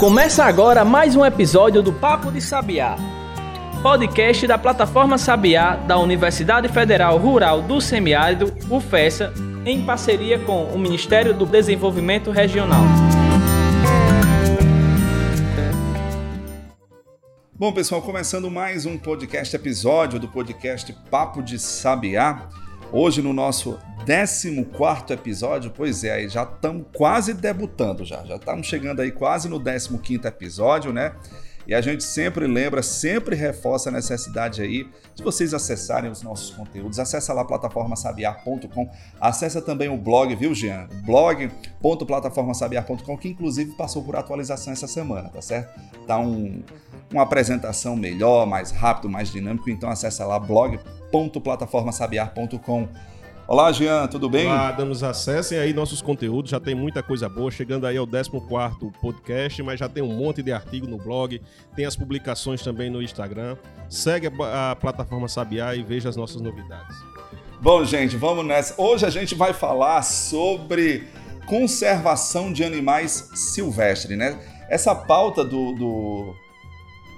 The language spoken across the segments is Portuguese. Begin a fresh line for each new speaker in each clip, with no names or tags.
Começa agora mais um episódio do Papo de Sabiá, podcast da plataforma Sabiá da Universidade Federal Rural do Semiárido, UFESA, em parceria com o Ministério do Desenvolvimento Regional.
Bom, pessoal, começando mais um podcast episódio do podcast Papo de Sabiá. Hoje no nosso 14 episódio, pois é, já estamos quase debutando já, já estamos chegando aí quase no 15 episódio, né? E a gente sempre lembra, sempre reforça a necessidade aí de vocês acessarem os nossos conteúdos. Acesse lá plataformasabiar.com. Acesse também o blog, viu, Jean? blog.plataformasabiar.com, que inclusive passou por atualização essa semana, tá certo? Tá um, uma apresentação melhor, mais rápido, mais dinâmico. Então acesse lá blog.plataformasabiar.com. Olá, Jean, tudo bem?
Olá, damos acessem aí nossos conteúdos, já tem muita coisa boa, chegando aí ao 14 podcast, mas já tem um monte de artigo no blog, tem as publicações também no Instagram. Segue a, a plataforma Sabiá e veja as nossas novidades.
Bom, gente, vamos nessa. Hoje a gente vai falar sobre conservação de animais silvestres, né? Essa pauta do, do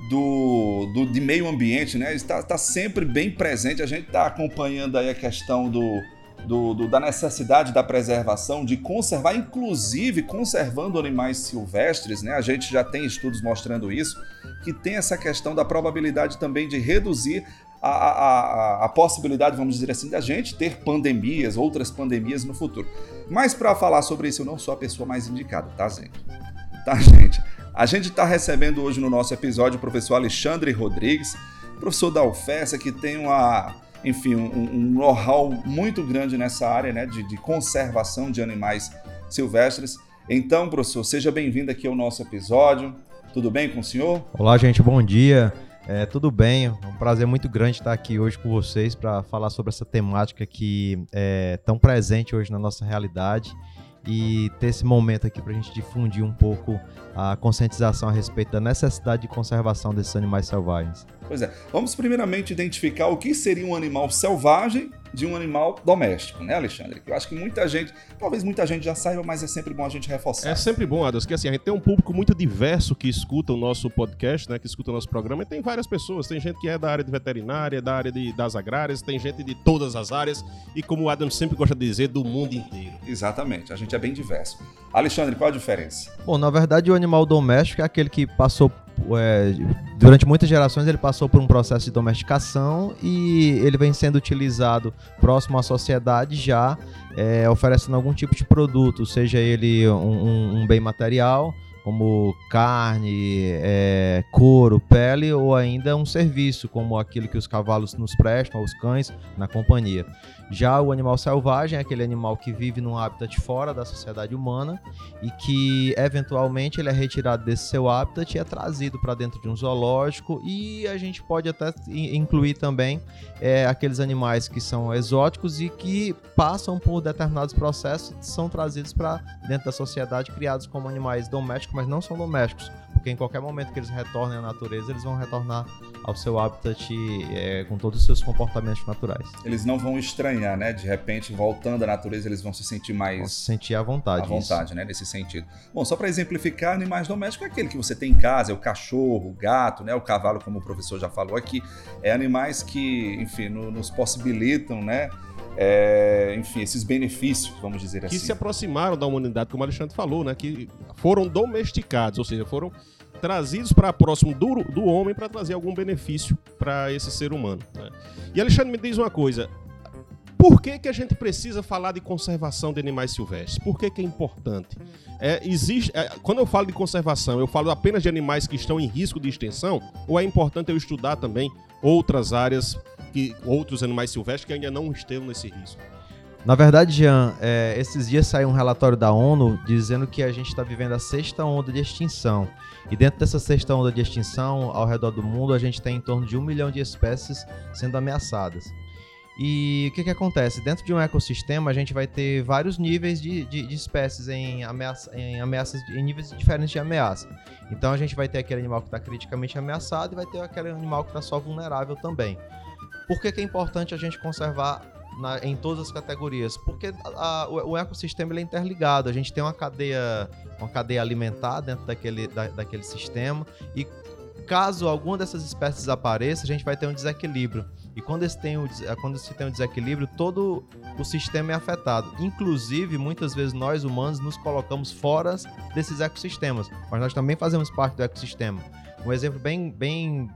do, do, de meio ambiente, né? Está, está sempre bem presente. A gente está acompanhando aí a questão do, do, do, da necessidade da preservação, de conservar, inclusive conservando animais silvestres, né? A gente já tem estudos mostrando isso, que tem essa questão da probabilidade também de reduzir a, a, a, a possibilidade, vamos dizer assim, da gente ter pandemias, outras pandemias no futuro. Mas para falar sobre isso, eu não sou a pessoa mais indicada, tá, gente? Tá, gente? A gente está recebendo hoje no nosso episódio o professor Alexandre Rodrigues, professor da UFES, que tem uma enfim, um, um know-how muito grande nessa área né, de, de, conservação de animais silvestres. Então, professor, seja bem-vindo aqui ao nosso episódio. Tudo bem com o senhor?
Olá, gente, bom dia. É, tudo bem, é um prazer muito grande estar aqui hoje com vocês para falar sobre essa temática que é tão presente hoje na nossa realidade e ter esse momento aqui para a gente difundir um pouco a conscientização a respeito da necessidade de conservação desses animais selvagens.
Pois é, vamos primeiramente identificar o que seria um animal selvagem de um animal doméstico, né, Alexandre? Eu acho que muita gente, talvez muita gente já saiba, mas é sempre bom a gente reforçar.
É sempre bom, Adas, que assim, a gente tem um público muito diverso que escuta o nosso podcast, né, que escuta o nosso programa, e tem várias pessoas, tem gente que é da área de veterinária, da área de, das agrárias, tem gente de todas as áreas, e como o Adam sempre gosta de dizer, do mundo inteiro.
Exatamente, a gente é bem diverso. Alexandre, qual a diferença?
Bom, na verdade, o animal doméstico é aquele que passou é, durante muitas gerações ele passou por um processo de domesticação e ele vem sendo utilizado próximo à sociedade já é, oferecendo algum tipo de produto, seja ele um, um, bem material como carne, é, couro, pele ou ainda um serviço como aquilo que os cavalos nos prestam, os cães na companhia. Já o animal selvagem é aquele animal que vive num habitat fora da sociedade humana e que eventualmente ele é retirado desse seu habitat e é trazido para dentro de um zoológico. E a gente pode até incluir também é, aqueles animais que são exóticos e que passam por determinados processos são trazidos para dentro da sociedade criados como animais domésticos, mas não são domésticos porque em qualquer momento que eles retornem à natureza, eles vão retornar ao seu habitat é, com todos os seus comportamentos naturais.
Eles não vão estranhar, né? De repente, voltando à natureza, eles vão se sentir mais. Vão
se sentir à vontade.
À vontade, isso. né? Nesse sentido. Bom, só para exemplificar, animais domésticos é aquele que você tem em casa, é o cachorro, o gato, né? O cavalo, como o professor já falou aqui. É animais que, enfim, no, nos possibilitam, né? É, enfim, esses benefícios, vamos dizer
que
assim.
Que se aproximaram da humanidade, como o Alexandre falou, né? Que foram domesticados, ou seja, foram trazidos para próximo do, do homem para trazer algum benefício para esse ser humano. Né? E Alexandre me diz uma coisa: por que, que a gente precisa falar de conservação de animais silvestres? Por que, que é importante? É, existe, é, quando eu falo de conservação, eu falo apenas de animais que estão em risco de extinção? Ou é importante eu estudar também outras áreas, que, outros animais silvestres que ainda não estão nesse risco?
Na verdade, Jean, é, esses dias saiu um relatório da ONU dizendo que a gente está vivendo a sexta onda de extinção. E dentro dessa sexta onda de extinção, ao redor do mundo, a gente tem em torno de um milhão de espécies sendo ameaçadas. E o que, que acontece? Dentro de um ecossistema, a gente vai ter vários níveis de, de, de espécies em, ameaça, em ameaças, em níveis diferentes de ameaça. Então a gente vai ter aquele animal que está criticamente ameaçado e vai ter aquele animal que está só vulnerável também. Por que, que é importante a gente conservar na, em todas as categorias, porque a, a, o, ecossistema ele é interligado. A gente tem uma cadeia, uma cadeia alimentar dentro daquele, da, daquele sistema e caso alguma dessas espécies desapareça, a gente vai ter um desequilíbrio. E quando, esse tem o, quando se tem um desequilíbrio, todo o sistema é afetado. Inclusive, muitas vezes nós humanos nos colocamos fora desses ecossistemas, mas nós também fazemos parte do ecossistema. Um exemplo bem, bem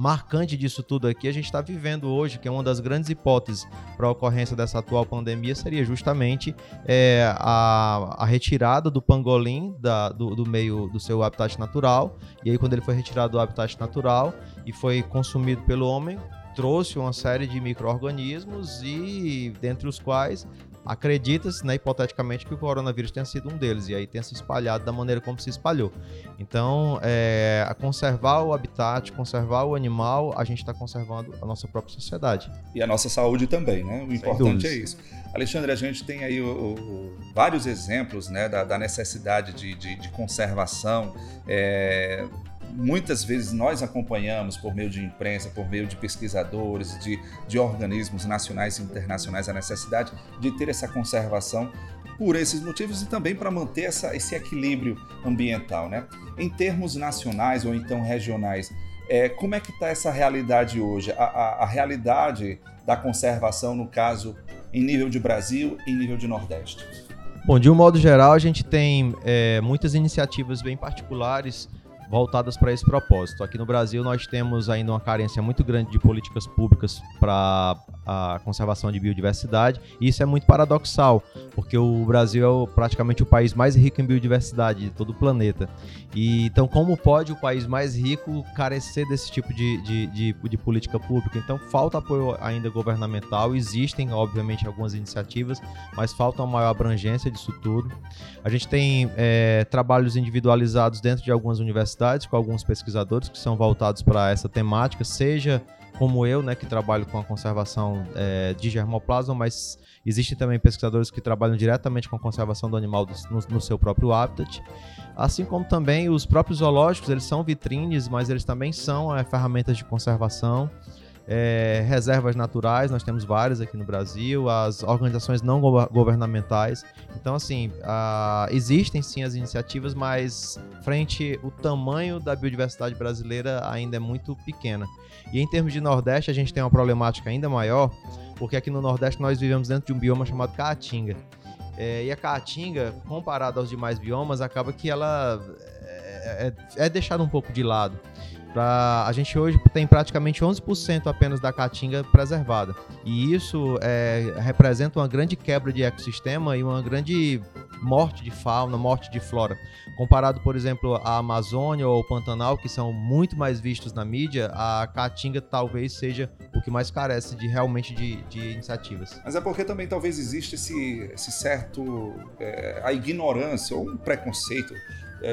marcante disso tudo aqui a gente está vivendo hoje, que é uma das grandes hipóteses para a ocorrência dessa atual pandemia, seria justamente é, a, a, retirada do pangolim da, do, do, meio do seu habitat natural. E aí, quando ele foi retirado do habitat natural e foi consumido pelo homem, trouxe uma série de micro-organismos e dentre os quais acredita-se, né, hipoteticamente, que o coronavírus tenha sido um deles e aí tenha se espalhado da maneira como se espalhou. Então, é, a conservar o habitat, conservar o animal, a gente está conservando a nossa própria sociedade.
E a nossa saúde também, né? O importante é isso. Alexandre, a gente tem aí o, o, vários exemplos né, da, da necessidade de, de, de conservação. É, muitas vezes nós acompanhamos por meio de imprensa, por meio de pesquisadores, de, de organismos nacionais e internacionais a necessidade de ter essa conservação por esses motivos e também para manter essa, esse equilíbrio ambiental. Né? Em termos nacionais ou então regionais, é, como é que está essa realidade hoje? A, a, a, realidade da conservação, no caso, em nível de Brasil e em nível de Nordeste?
Bom, de um modo geral, a gente tem é, muitas iniciativas bem particulares voltadas para esse propósito. Aqui no Brasil nós temos ainda uma carência muito grande de políticas públicas para a conservação de biodiversidade e isso é muito paradoxal, porque o Brasil é praticamente o país mais rico em biodiversidade de todo o planeta. E então como pode o país mais rico carecer desse tipo de, de, de, de política pública? Então falta apoio ainda governamental, existem obviamente algumas iniciativas, mas falta uma maior abrangência disso tudo. A gente tem é, trabalhos individualizados dentro de algumas universidades universidades com alguns pesquisadores que são voltados para essa temática, seja como eu, né, que trabalho com a conservação é, de germoplasma, mas existem também pesquisadores que trabalham diretamente com a conservação do animal no, no, seu próprio habitat. Assim como também os próprios zoológicos, eles são vitrines, mas eles também são é, ferramentas de conservação. É, reservas naturais, nós temos várias aqui no Brasil, as organizações não governamentais. Então, assim, a, existem sim as iniciativas, mas frente o tamanho da biodiversidade brasileira ainda é muito pequena. E em termos de Nordeste, a gente tem uma problemática ainda maior, porque aqui no Nordeste nós vivemos dentro de um bioma chamado Caatinga. É, e a Caatinga, comparada aos demais biomas, acaba que ela é, é, é deixada um pouco de lado. Pra, a gente hoje tem praticamente 11% apenas da caatinga preservada. E isso é, representa uma grande quebra de ecossistema e uma grande morte de fauna, morte de flora. Comparado, por exemplo, à Amazônia ou ao Pantanal, que são muito mais vistos na mídia, a caatinga talvez seja o que mais carece de realmente de, de iniciativas.
Mas é porque também talvez existe esse, esse certo é, a ignorância ou um preconceito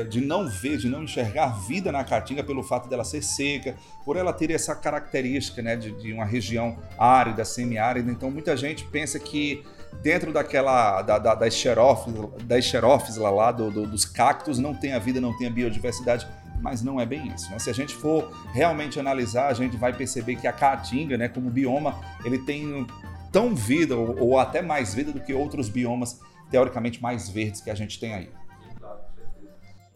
de não ver, de não enxergar vida na caatinga pelo fato dela ser seca, por ela ter essa característica né, de, de uma região árida, semiárida. Então muita gente pensa que dentro daquela da, da, das xerófilas, lá, lá do, do, dos cactos não tem a vida, não tem a biodiversidade, mas não é bem isso. Né? Se a gente for realmente analisar, a gente vai perceber que a caatinga, né, como bioma, ele tem tão vida ou, ou até mais vida do que outros biomas teoricamente mais verdes que a gente tem aí.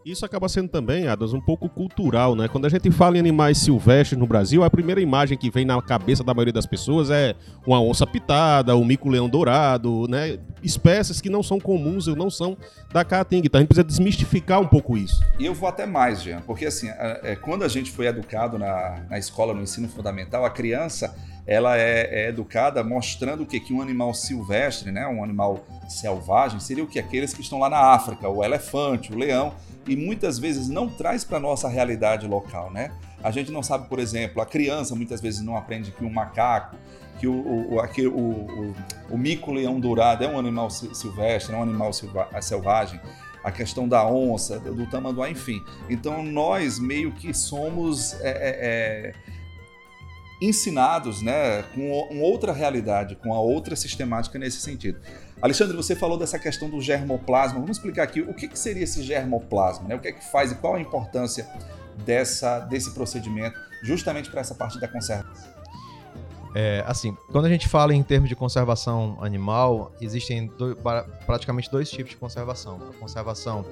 Isso acaba sendo também, Adas, um pouco cultural, né? Quando a gente fala em animais silvestres no Brasil, a primeira imagem que vem na cabeça da maioria das pessoas é uma onça pitada, o mico-leão dourado, né? Espécies que não são comuns ou não são da caatinga. Então a gente precisa desmistificar um pouco isso.
E eu vou até mais, Jean, porque assim, é, quando a gente foi educado na, na escola, no ensino fundamental, a criança ela é, é, educada mostrando o que que um animal silvestre, né, um animal selvagem, seria o que aqueles que estão lá na África, o elefante, o leão, e muitas vezes não traz para nossa realidade local, né? A gente não sabe, por exemplo, a criança muitas vezes não aprende que um macaco, que o, o, o, o, o mico-leão dourado é um animal silvestre, é um animal selvagem a questão da onça, do tamanduá, enfim. Então nós meio que somos é, é, é ensinados né, com outra realidade, com a outra sistemática nesse sentido. Alexandre, você falou dessa questão do germoplasma. Vamos explicar aqui o que, que seria esse germoplasma, né? o que é que faz e qual a importância dessa, desse procedimento justamente para essa parte da conservação.
É, assim, quando a gente fala em termos de conservação animal, existem praticamente dois tipos de conservação. A conservação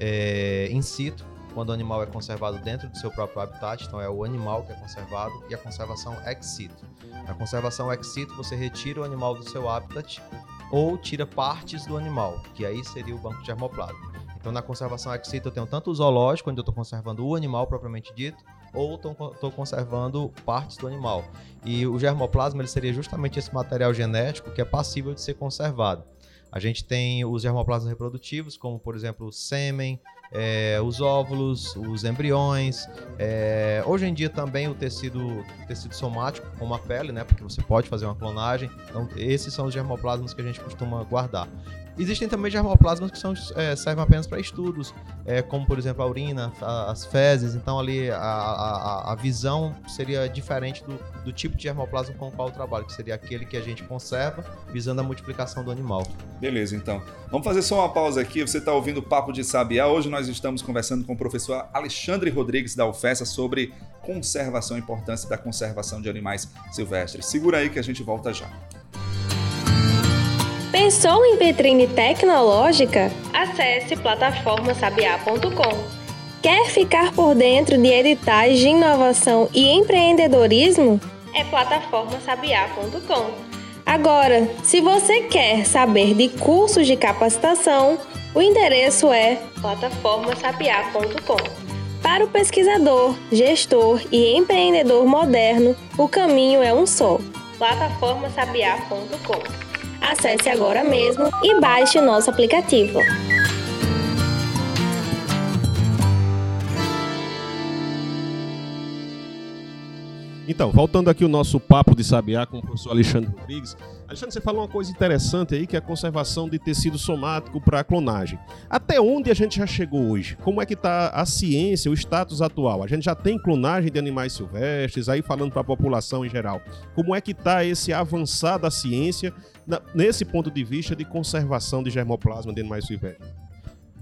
é, in situ, quando o animal é conservado dentro do seu próprio habitat, então é o animal que é conservado, e a conservação ex situ. Na conservação ex situ, você retira o animal do seu habitat ou tira partes do animal, que aí seria o banco de germoplasma. Então, na conservação ex situ, eu tenho tanto o zoológico, onde eu estou conservando o animal propriamente dito, ou estou conservando partes do animal. E o germoplasma ele seria justamente esse material genético que é passível de ser conservado. A gente tem os germoplasmas reprodutivos, como por exemplo o sêmen, é, os óvulos, os embriões. É, hoje em dia também o tecido, tecido somático, como a pele, né? Porque você pode fazer uma clonagem. Então, esses são os germoplasmas que a gente costuma guardar. Existem também germoplasmas que são, é, servem apenas para estudos, é, como por exemplo a urina, a, as fezes. Então ali a, a, a visão seria diferente do, do, tipo de germoplasma com o qual eu trabalho, que seria aquele que a gente conserva visando a multiplicação do animal.
Beleza, então. Vamos fazer só uma pausa aqui. Você está ouvindo o Papo de Sabiá. Hoje nós estamos conversando com o professor Alexandre Rodrigues da UFESA sobre conservação, a importância da conservação de animais silvestres. Segura aí que a gente volta já.
Pensou em vitrine tecnológica? Acesse plataformasabiá.com. Quer ficar por dentro de editais de inovação e empreendedorismo? É plataformasabiá.com. Agora, se você quer saber de cursos de capacitação, o endereço é plataformasabiá.com. Para o pesquisador, gestor e empreendedor moderno, o caminho é um só: plataformasabiá.com. Acesse agora mesmo e baixe o nosso aplicativo.
Então, voltando aqui o nosso papo de sabiá com o professor Alexandre Rodrigues. Alexandre, você falou uma coisa interessante aí, que é a conservação de tecido somático para clonagem. Até onde a gente já chegou hoje? Como é que está a ciência, o status atual? A gente já tem clonagem de animais silvestres, aí falando para a população em geral. Como é que está esse avançar da ciência nesse ponto de vista de conservação de germoplasma de animais silvestres?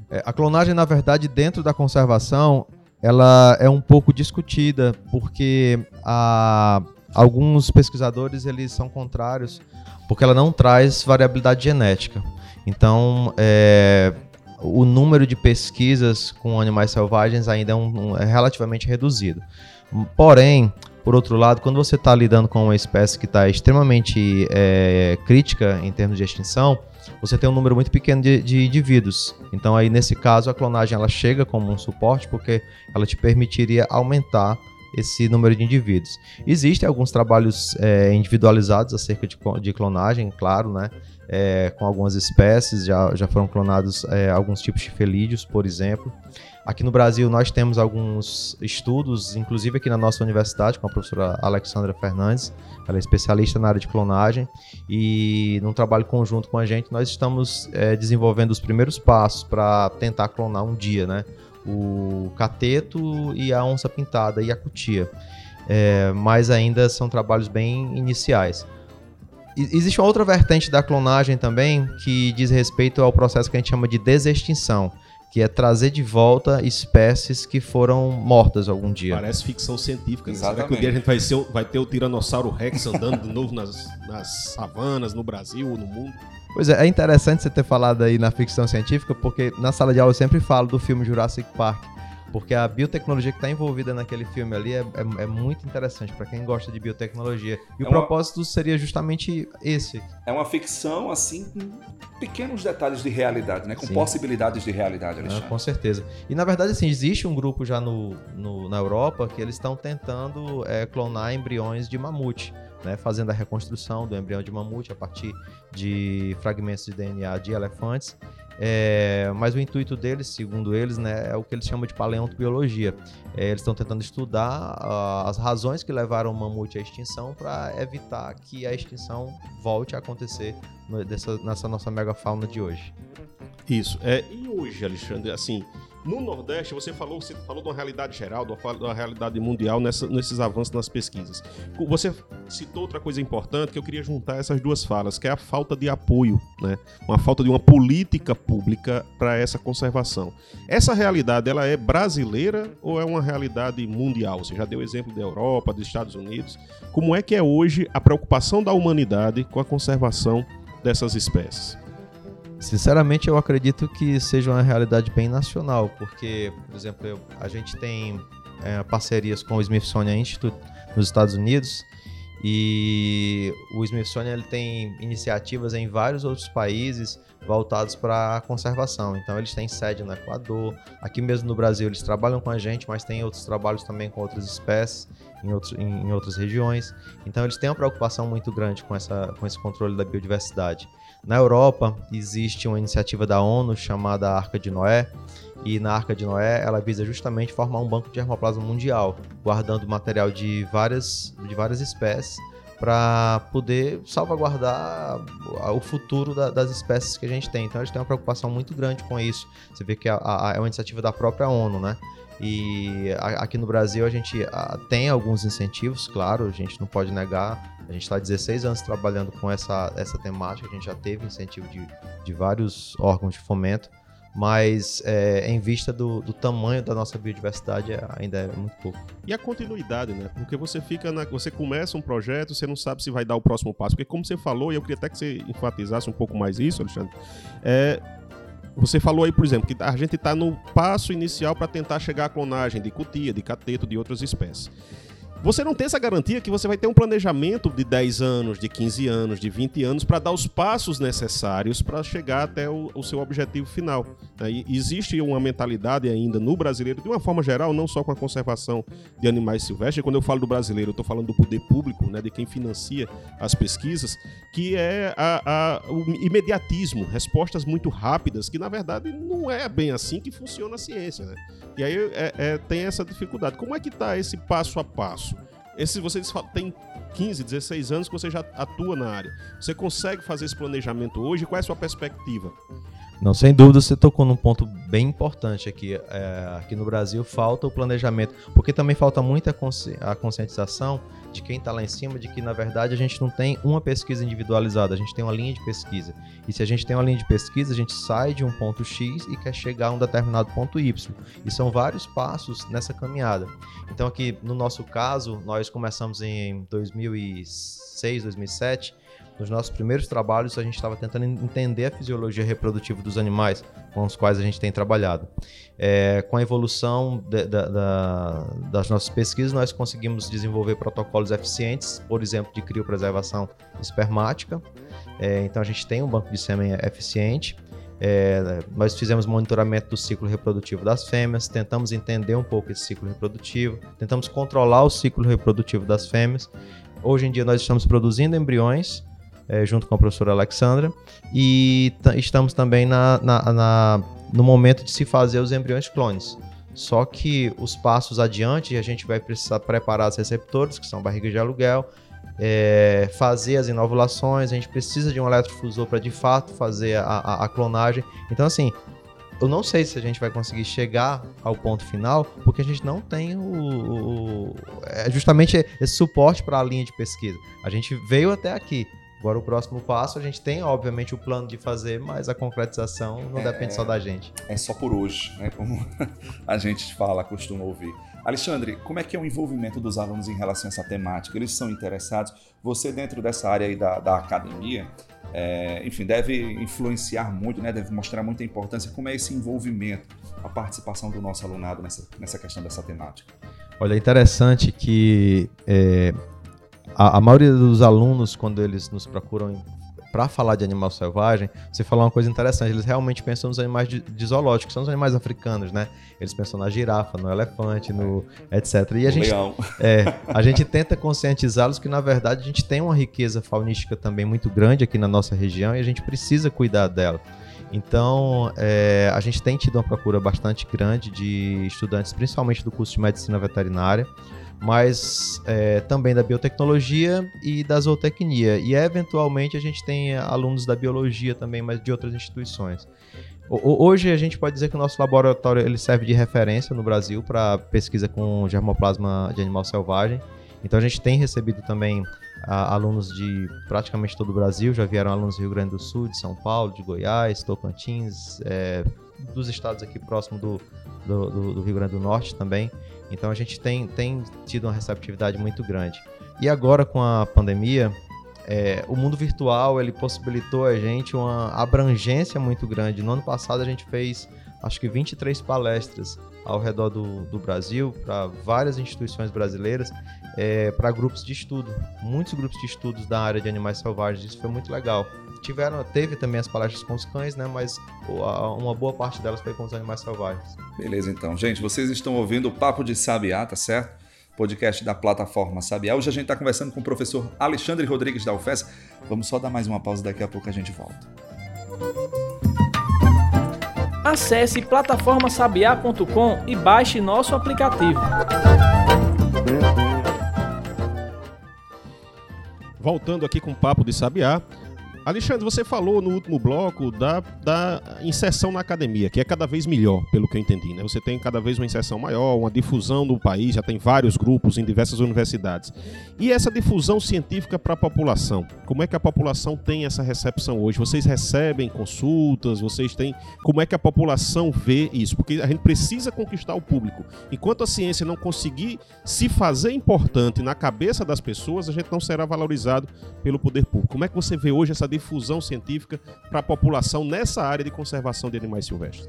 É, a clonagem, na verdade, dentro da conservação, ela é um pouco discutida, porque a, alguns pesquisadores eles são contrários, porque ela não traz variabilidade genética. Então, é, o número de pesquisas com animais selvagens ainda é, um, um, é relativamente reduzido. Porém, por outro lado, quando você está lidando com uma espécie que está extremamente é, crítica em termos de extinção, você tem um número muito pequeno de, de, indivíduos. Então, aí nesse caso, a clonagem ela chega como um suporte porque ela te permitiria aumentar esse número de indivíduos. Existem alguns trabalhos é, individualizados acerca de, de, clonagem, claro, né? É, com algumas espécies, já, já foram clonados é, alguns tipos de felídeos, por exemplo. Aqui no Brasil nós temos alguns estudos, inclusive aqui na nossa universidade, com a professora Alexandra Fernandes, ela é especialista na área de clonagem, e num trabalho conjunto com a gente nós estamos é, desenvolvendo os primeiros passos para tentar clonar um dia, né? O cateto e a onça pintada e a cutia. É, mas ainda são trabalhos bem iniciais. Existe uma outra vertente da clonagem também que diz respeito ao processo que a gente chama de desextinção que é trazer de volta espécies que foram mortas algum dia.
Parece ficção científica. Né? Será que um dia a gente vai, ser, vai ter o Tiranossauro Rex andando de novo nas, nas savanas, no Brasil ou no mundo?
Pois é, é interessante você ter falado aí na ficção científica, porque na sala de aula eu sempre falo do filme Jurassic Park porque a biotecnologia que está envolvida naquele filme ali é, é, é muito interessante para quem gosta de biotecnologia. E é o propósito seria justamente esse.
É uma ficção, assim, com pequenos detalhes de realidade, né? Com Sim. possibilidades de realidade, Alexandre.
Ah, com certeza. E na verdade, assim, existe um grupo já no, no na Europa que eles estão tentando é, clonar embriões de mamute. Né, fazendo a reconstrução do embrião de mamute a partir de fragmentos de DNA de elefantes é, mas o intuito deles, segundo eles, né, é o que eles chamam de paleontobiologia. É, eles estão tentando estudar uh, as razões que levaram o mamute à extinção para evitar que a extinção volte a acontecer no, dessa, nessa nossa megafauna de hoje.
Isso. É, e hoje, Alexandre, assim, no Nordeste, você falou, você falou de uma realidade geral, de uma realidade mundial nessa, nesses avanços nas pesquisas. Você citou outra coisa importante que eu queria juntar essas duas falas, que é a falta de apoio, né? Uma falta de uma política pública para essa conservação. Essa realidade, ela é brasileira ou é uma realidade mundial? Você já deu exemplo da Europa, dos Estados Unidos. Como é que é hoje a preocupação da humanidade com a conservação dessas espécies?
Sinceramente, eu acredito que seja uma realidade bem nacional, porque, por exemplo, eu, a gente tem é, parcerias com o Smithsonian Institute nos Estados Unidos e o Smithsonian ele tem iniciativas em vários outros países voltados para a conservação. Então eles têm sede no Equador, aqui mesmo no Brasil eles trabalham com a gente, mas tem outros trabalhos também com outras espécies em, outros, em, em outras regiões. Então eles têm uma preocupação muito grande com, essa, com esse controle da biodiversidade. Na Europa existe uma iniciativa da ONU chamada Arca de Noé, e na Arca de Noé ela visa justamente formar um banco de germoplasma mundial, guardando material de várias, de várias espécies para poder salvaguardar o futuro da, das espécies que a gente tem. Então a gente tem uma preocupação muito grande com isso. Você vê que a, a, é uma iniciativa da própria ONU, né? E a, aqui no Brasil a gente tem alguns incentivos, claro, a gente não pode negar. A gente está 16 anos trabalhando com essa, essa temática, a gente já teve incentivo de, de vários órgãos de fomento mas é, em vista do, do, tamanho da nossa biodiversidade é, ainda é muito pouco.
E a continuidade, né? Porque você fica na, você começa um projeto, você não sabe se vai dar o próximo passo. Porque como você falou, e eu queria até que você enfatizasse um pouco mais isso, Alexandre, é, você falou aí, por exemplo, que a gente está no passo inicial para tentar chegar à clonagem de cutia, de cateto, de outras espécies. Você não tem essa garantia que você vai ter um planejamento de 10 anos, de 15 anos, de 20 anos para dar os passos necessários para chegar até o, o, seu objetivo final. Né? existe uma mentalidade ainda no brasileiro, de uma forma geral, não só com a conservação de animais silvestres. Quando eu falo do brasileiro, eu estou falando do poder público, né, de quem financia as pesquisas, que é a, a, o imediatismo, respostas muito rápidas, que na verdade não é bem assim que funciona a ciência. Né? E aí é, é, tem essa dificuldade. Como é que está esse passo a passo? Esse você tem 15, 16 anos que você já atua na área. Você consegue fazer esse planejamento hoje? Qual é a sua perspectiva?
Não, sem dúvida você tocou num ponto bem importante aqui. É, aqui no Brasil falta o planejamento, porque também falta muita consci a conscientização de quem está lá em cima de que, na verdade, a gente não tem uma pesquisa individualizada, a gente tem uma linha de pesquisa. E se a gente tem uma linha de pesquisa, a gente sai de um ponto X e quer chegar a um determinado ponto Y. E são vários passos nessa caminhada. Então, aqui no nosso caso, nós começamos em 2006, 2007 nos nossos primeiros trabalhos, a gente estava tentando entender a fisiologia reprodutiva dos animais com os quais a gente tem trabalhado. É, com a evolução de, de, de, das nossas pesquisas, nós conseguimos desenvolver protocolos eficientes, por exemplo, de criopreservação espermática. É, então, a gente tem um banco de sêmen eficiente. É, nós fizemos monitoramento do ciclo reprodutivo das fêmeas, tentamos entender um pouco esse ciclo reprodutivo, tentamos controlar o ciclo reprodutivo das fêmeas. Hoje em dia, nós estamos produzindo embriões é, junto com a professora Alexandra, e estamos também na, na, na, no momento de se fazer os embriões clones. Só que os passos adiante, a gente vai precisar preparar os receptores, que são barrigas de aluguel, é, fazer as inovulações, a gente precisa de um eletrofusor para de fato fazer a, a, a, clonagem. Então, assim, eu não sei se a gente vai conseguir chegar ao ponto final, porque a gente não tem o, o é justamente esse suporte para a linha de pesquisa. A gente veio até aqui, Agora o próximo passo, a gente tem, obviamente, o plano de fazer, mas a concretização não é, depende só da gente.
É só por hoje, né? Como a gente fala, costuma ouvir. Alexandre, como é que é o envolvimento dos alunos em relação a essa temática? Eles são interessados? Você, dentro dessa área aí da, da academia, é, enfim, deve influenciar muito, né? deve mostrar muita importância. Como é esse envolvimento, a participação do nosso alunado nessa, nessa questão dessa temática?
Olha, é interessante que é, a, a maioria dos alunos, quando eles nos procuram para falar de animal selvagem, você falou uma coisa interessante. Eles realmente pensam nos animais de, de zoológico, são os animais africanos, né? Eles pensam na girafa, no elefante, no etc. E a gente,
leão.
É, a gente tenta conscientizá-los que na verdade a gente tem uma riqueza faunística também muito grande aqui na nossa região e a gente precisa cuidar dela. Então, é, a gente tem tido uma procura bastante grande de estudantes, principalmente do curso de medicina veterinária mas é, também da biotecnologia e da zootecnia. E eventualmente a gente tem alunos da biologia também, mas de outras instituições. Hoje a gente pode dizer que o nosso laboratório ele serve de referência no Brasil para pesquisa com germoplasma de animal selvagem. Então a gente tem recebido também a, alunos de praticamente todo o Brasil, já vieram alunos do Rio Grande do Sul, de São Paulo, de Goiás, Tocantins, é, dos estados aqui próximo do, do, do, do, Rio Grande do Norte também. Então a gente tem, tem tido uma receptividade muito grande. E agora com a pandemia, é, o mundo virtual ele possibilitou a gente uma abrangência muito grande. No ano passado a gente fez acho que 23 palestras ao redor do, do Brasil, para várias instituições brasileiras, é, para grupos de estudo. Muitos grupos de estudos da área de animais selvagens, isso foi muito legal. Tiveram, teve também as palestras com os cães, né? Mas uma boa parte delas foi com os animais selvagens.
Beleza, então. Gente, vocês estão ouvindo o Papo de Sabiá, tá certo? Podcast da plataforma Sabiá. Hoje a gente está conversando com o professor Alexandre Rodrigues da UFES. Vamos só dar mais uma pausa, daqui a pouco a gente volta.
Acesse plataformasabiá.com e baixe nosso aplicativo.
Voltando aqui com o papo de Sabiá, Alexandre, você falou no último bloco da, da inserção na academia, que é cada vez melhor, pelo que eu entendi. Né? Você tem cada vez uma inserção maior, uma difusão no país, já tem vários grupos em diversas universidades. E essa difusão científica para a população? Como é que a população tem essa recepção hoje? Vocês recebem consultas? Vocês têm. Como é que a população vê isso? Porque a gente precisa conquistar o público. Enquanto a ciência não conseguir se fazer importante na cabeça das pessoas, a gente não será valorizado pelo poder público. Como é que você vê hoje essa difusão científica para a população nessa área de conservação de animais silvestres?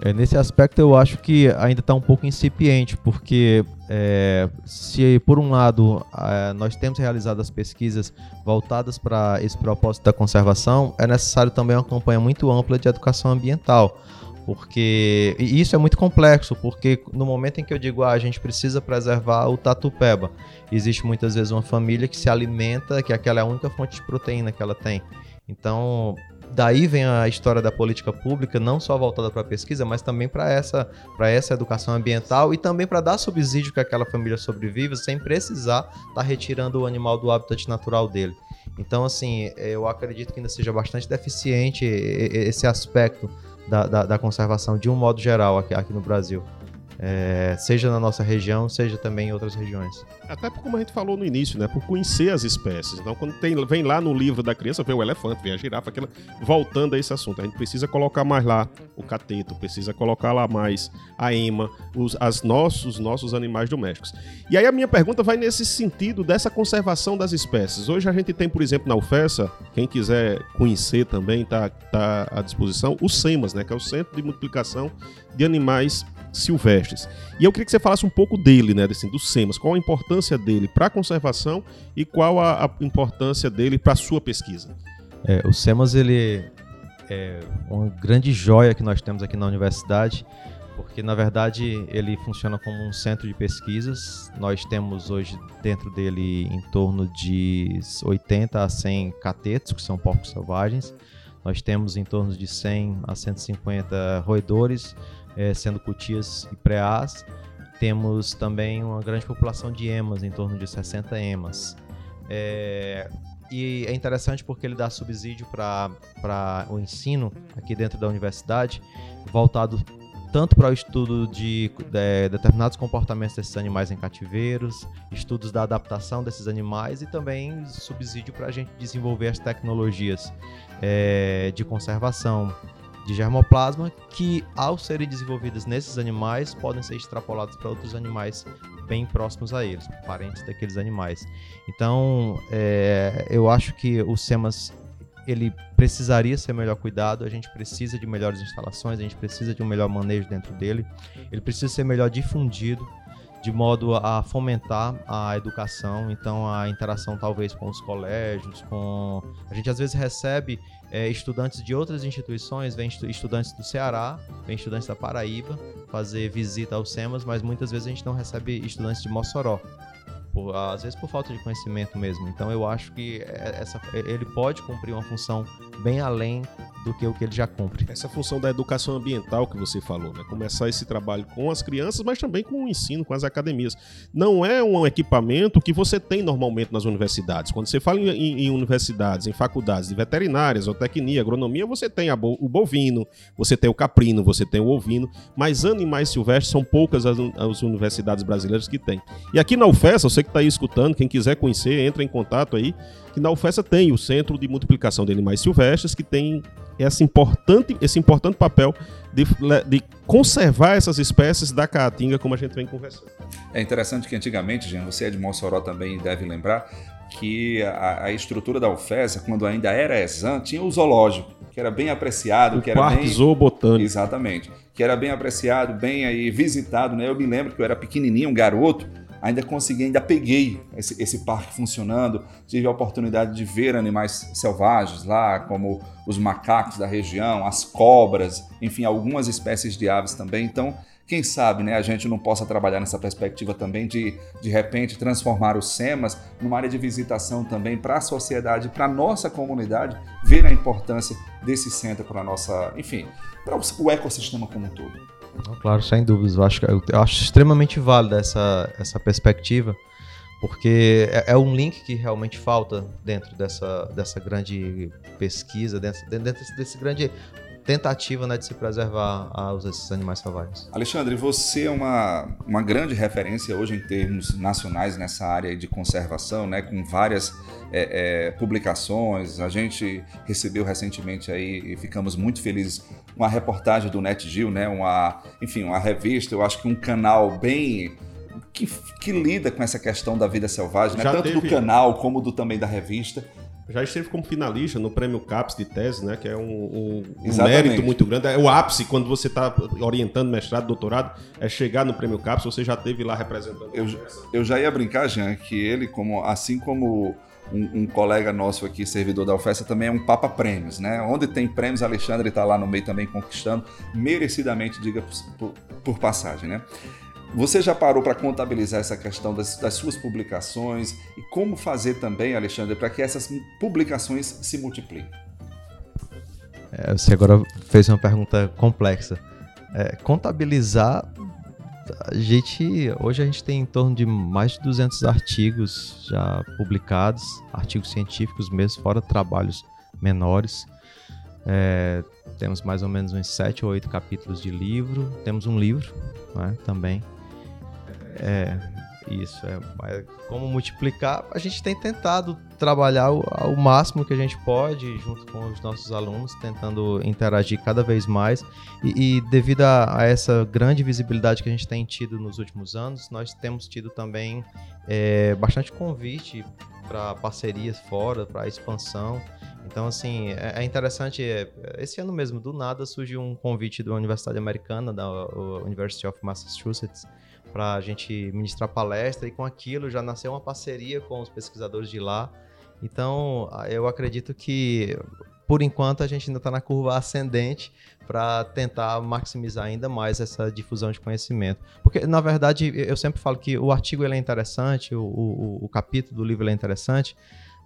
É, nesse aspecto eu acho que ainda está um pouco incipiente, porque é, se por um lado é, nós temos realizado as pesquisas voltadas para esse propósito da conservação, é necessário também uma campanha muito ampla de educação ambiental. Porque e isso é muito complexo, porque no momento em que eu digo ah, a gente precisa preservar o tatu-peba, existe muitas vezes uma família que se alimenta, que aquela é a única fonte de proteína que ela tem. Então, daí vem a história da política pública, não só voltada para a pesquisa, mas também para essa, essa educação ambiental e também para dar subsídio que aquela família sobreviva sem precisar estar tá retirando o animal do habitat natural dele. Então, assim, eu acredito que ainda seja bastante deficiente esse aspecto da, da, da conservação de um modo geral aqui, aqui no Brasil é, seja na nossa região, seja também em outras regiões.
Até como a gente falou no início, né? Por conhecer as espécies. Então, quando tem, vem lá no livro da criança, vem o elefante, vem a girafa, aquela. Voltando a esse assunto, a gente precisa colocar mais lá o cateto, precisa colocar lá mais a ema, os as nossos, nossos animais domésticos. E aí a minha pergunta vai nesse sentido dessa conservação das espécies. Hoje a gente tem, por exemplo, na UFESA, quem quiser conhecer também está tá à disposição, o SEMAS, né? Que é o Centro de Multiplicação de Animais silvestres. E eu queria que você falasse um pouco dele, né, assim, do SEMAS, qual a importância dele para a conservação e qual a, a importância dele para a sua pesquisa.
É, o SEMAS ele é uma grande joia que nós temos aqui na universidade, porque na verdade ele funciona como um centro de pesquisas. Nós temos hoje dentro dele em torno de 80 a 100 catetos, que são porcos selvagens. Nós temos em torno de 100 a 150 roedores, é, sendo cutias e preás. Temos também uma grande população de emas, em torno de 60 emas. É, e é interessante porque ele dá subsídio para o ensino aqui dentro da universidade, voltado tanto para o estudo de, de, determinados comportamentos desses animais em cativeiros, estudos da adaptação desses animais e também subsídio para a gente desenvolver as tecnologias é, de conservação, de germoplasma que, ao serem desenvolvidas nesses animais, podem ser extrapoladas para outros animais bem próximos a eles, parentes daqueles animais. Então, é, eu acho que o SEMAS ele precisaria ser melhor cuidado, a gente precisa de melhores instalações, a gente precisa de um melhor manejo dentro dele, ele precisa ser melhor difundido de modo a fomentar a educação, então a interação talvez com os colégios, com a gente às vezes recebe é, estudantes de outras instituições, vem estudantes do Ceará, vem estudantes da Paraíba fazer visita aos SEMAS, mas muitas vezes a gente não recebe estudantes de Mossoró. Por, às vezes por falta de conhecimento mesmo. Então eu acho que é, essa, ele pode cumprir uma função bem além do que o que ele já cumpre.
Essa função da educação ambiental que você falou, né? Começar esse trabalho com as crianças, mas também com o ensino, com as academias. Não é um equipamento que você tem normalmente nas universidades. Quando você fala em, em universidades, em faculdades de veterinárias, zootecnia, agronomia, você tem bo, o bovino, você tem o caprino, você tem o ovino, mas animais silvestres são poucas as, as universidades brasileiras que têm. E aqui na UFES, você que está aí escutando, quem quiser conhecer, entra em contato aí, que na UFES tem o Centro de Multiplicação de Animais Silvestres, que tem esse importante, esse importante papel de, de conservar essas espécies da caatinga, como a gente vem conversando.
É interessante que antigamente, Jean, você é de Mossoró também deve lembrar, que a, a estrutura da UFES, quando ainda era exam, tinha o zoológico, que era bem apreciado,
o
que era bem
zoobotânico.
Exatamente, que era bem apreciado, bem aí visitado, né? Eu me lembro que eu era pequenininho, um garoto, ainda consegui, ainda peguei esse, esse, parque funcionando, tive a oportunidade de ver animais selvagens lá, como os macacos da região, as cobras, enfim, algumas espécies de aves também. Então, quem sabe né, a gente não possa trabalhar nessa perspectiva também de, de repente, transformar os SEMAS numa área de visitação também para a sociedade, para a nossa comunidade, ver a importância desse centro para a nossa, enfim, para o ecossistema como um todo.
Claro, sem dúvidas. Eu acho, eu acho extremamente válida essa, essa perspectiva, porque é, é, um link que realmente falta dentro dessa, dessa grande pesquisa, dentro, dentro desse, desse grande tentativa né, de se preservar aos, esses animais selvagens.
Alexandre, você é uma, uma grande referência hoje em termos nacionais nessa área de conservação, né, com várias é, é, publicações. A gente recebeu recentemente aí e ficamos muito felizes uma reportagem do NetGeo, né, uma, enfim, uma revista, eu acho que um canal bem que, que lida com essa questão da vida selvagem, né? tanto teve... do canal como do também da revista
já esteve como finalista no Prêmio CAPES de tese, né? Que é um, um, um mérito muito grande. É o ápice quando você está orientando mestrado, doutorado, é chegar no Prêmio CAPES. Você já teve lá representando.
Eu, eu já ia brincar, Jean, que ele, como assim como um, um, colega nosso aqui, servidor da UFESA, também é um Papa Prêmios, né? Onde tem prêmios, Alexandre está lá no meio também conquistando, merecidamente, diga por, por passagem, né? Você já parou para contabilizar essa questão das, das, suas publicações e como fazer também, Alexandre, para que essas publicações se multipliquem?
É, você agora fez uma pergunta complexa. É, contabilizar, a gente hoje a gente tem em torno de mais de 200 artigos já publicados, artigos científicos mesmo, fora trabalhos menores. É, temos mais ou menos uns 7 ou 8 capítulos de livro, temos um livro né, também é, isso. É, como multiplicar, a gente tem tentado trabalhar o, o, máximo que a gente pode, junto com os nossos alunos, tentando interagir cada vez mais. E, e devido a, a, essa grande visibilidade que a gente tem tido nos últimos anos, nós temos tido também é, bastante convite para parcerias fora, para expansão. Então, assim, é, é interessante. É, esse ano mesmo, do nada, surgiu um convite da Universidade Americana, da University of Massachusetts, para a gente ministrar palestra e com aquilo já nasceu uma parceria com os pesquisadores de lá. Então, eu acredito que por enquanto a gente ainda está na curva ascendente para tentar maximizar ainda mais essa difusão de conhecimento. Porque, na verdade, eu sempre falo que o artigo ele é interessante, o, o, o capítulo do livro é interessante,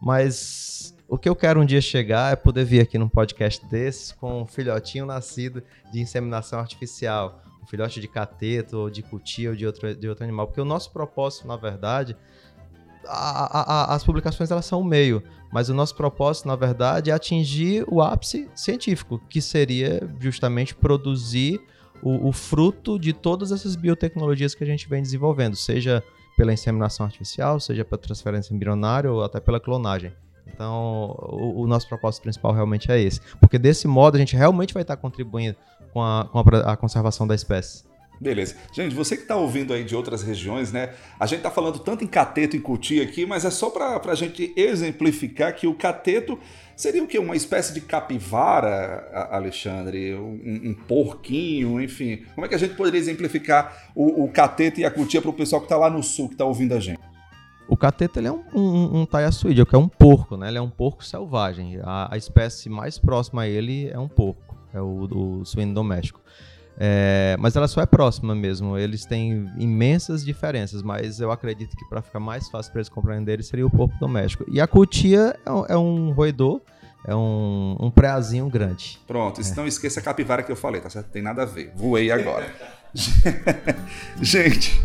mas o que eu quero um dia chegar é poder vir aqui num podcast desses com um filhotinho nascido de inseminação artificial, filhote de cateto, ou de cutia, ou de outro, de outro animal. Porque o nosso propósito, na verdade, a, a, as publicações elas são o meio, mas o nosso propósito, na verdade, é atingir o ápice científico, que seria justamente produzir o, o fruto de todas essas biotecnologias que a gente vem desenvolvendo, seja pela inseminação artificial, seja pela transferência embrionária ou até pela clonagem. Então, o, o, nosso propósito principal realmente é esse. Porque desse modo a gente realmente vai estar contribuindo com a, com a, a conservação da espécie.
Beleza. Gente, você que está ouvindo aí de outras regiões, né? A gente está falando tanto em cateto e cutia aqui, mas é só para a gente exemplificar que o cateto seria o quê? Uma espécie de capivara, Alexandre? Um, um porquinho, enfim. Como é que a gente poderia exemplificar o, o cateto e a cutia para o pessoal que está lá no sul, que está ouvindo a gente?
O cateto ele é um, um, um taiaçuídeo, que é um porco, né? Ele é um porco selvagem. A, a espécie mais próxima a ele é um porco é o, o suíno doméstico. É, mas ela só é próxima mesmo. Eles têm imensas diferenças, mas eu acredito que para ficar mais fácil para eles compreenderem seria o porco doméstico. E a cutia é, é um roedor é um, um preazinho grande.
Pronto, isso não esqueça a capivara que eu falei, tá certo? Tem nada a ver. Voei agora. gente,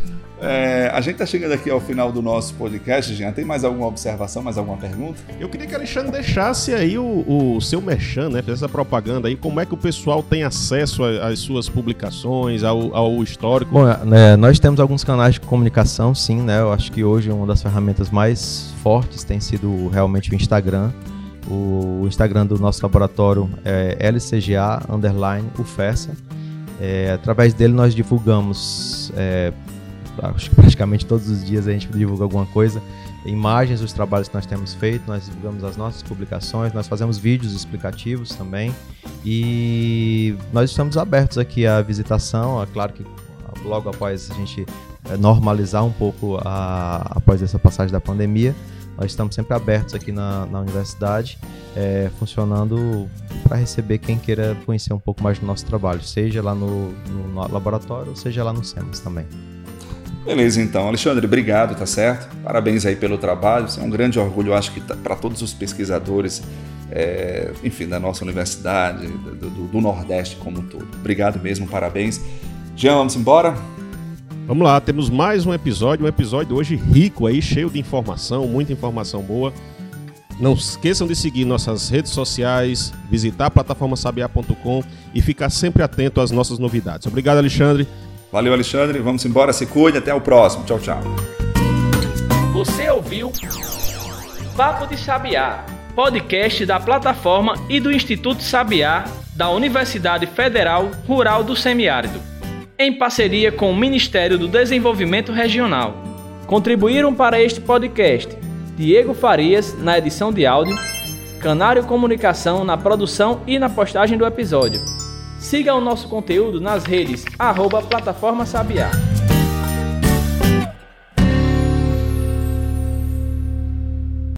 é, a gente tá chegando aqui ao final do nosso podcast, Jean. Tem mais alguma observação, mais alguma pergunta?
Eu queria que o Alexandre deixasse aí o, o seu merchan, né? Fizesse essa propaganda aí, como é que o pessoal tem acesso às suas publicações, ao, ao histórico.
Bom, é, nós temos alguns canais de comunicação, sim, né? Eu acho que hoje uma das ferramentas mais fortes tem sido realmente o Instagram. O Instagram do nosso laboratório é LCGA underline UFESA. É, através dele nós divulgamos, é, acho que praticamente todos os dias a gente divulga alguma coisa, imagens dos trabalhos que nós temos feito, nós divulgamos as nossas publicações, nós fazemos vídeos explicativos também. E nós estamos abertos aqui à visitação, é claro que logo após a gente é, normalizar um pouco a, após essa passagem da pandemia, nós estamos sempre abertos aqui na, na universidade, é, funcionando para receber quem queira conhecer um pouco mais do nosso trabalho, seja lá no, no laboratório, seja lá no SEMAS também.
Beleza, então. Alexandre, obrigado, tá certo? Parabéns aí pelo trabalho. Isso é um grande orgulho, acho que tá, para todos os pesquisadores, é, enfim, da nossa universidade, do, do, do, Nordeste como um todo. Obrigado mesmo, parabéns. Jean, vamos embora?
Vamos lá, temos mais um episódio, um episódio hoje rico aí, cheio de informação, muita informação boa. Não esqueçam de seguir nossas redes sociais, visitar a plataforma sabiá.com e ficar sempre atento às nossas novidades. Obrigado, Alexandre.
Valeu, Alexandre. Vamos embora, se cuide, até o próximo. Tchau, tchau.
Você ouviu Papo de Sabiá, podcast da plataforma e do Instituto Sabiá da Universidade Federal Rural do Semiárido em parceria com o Ministério do Desenvolvimento Regional. Contribuíram para este podcast Diego Farias na edição de áudio, Canário Comunicação na produção e na postagem do episódio. Siga o nosso conteúdo nas redes arroba Plataforma Sabiá.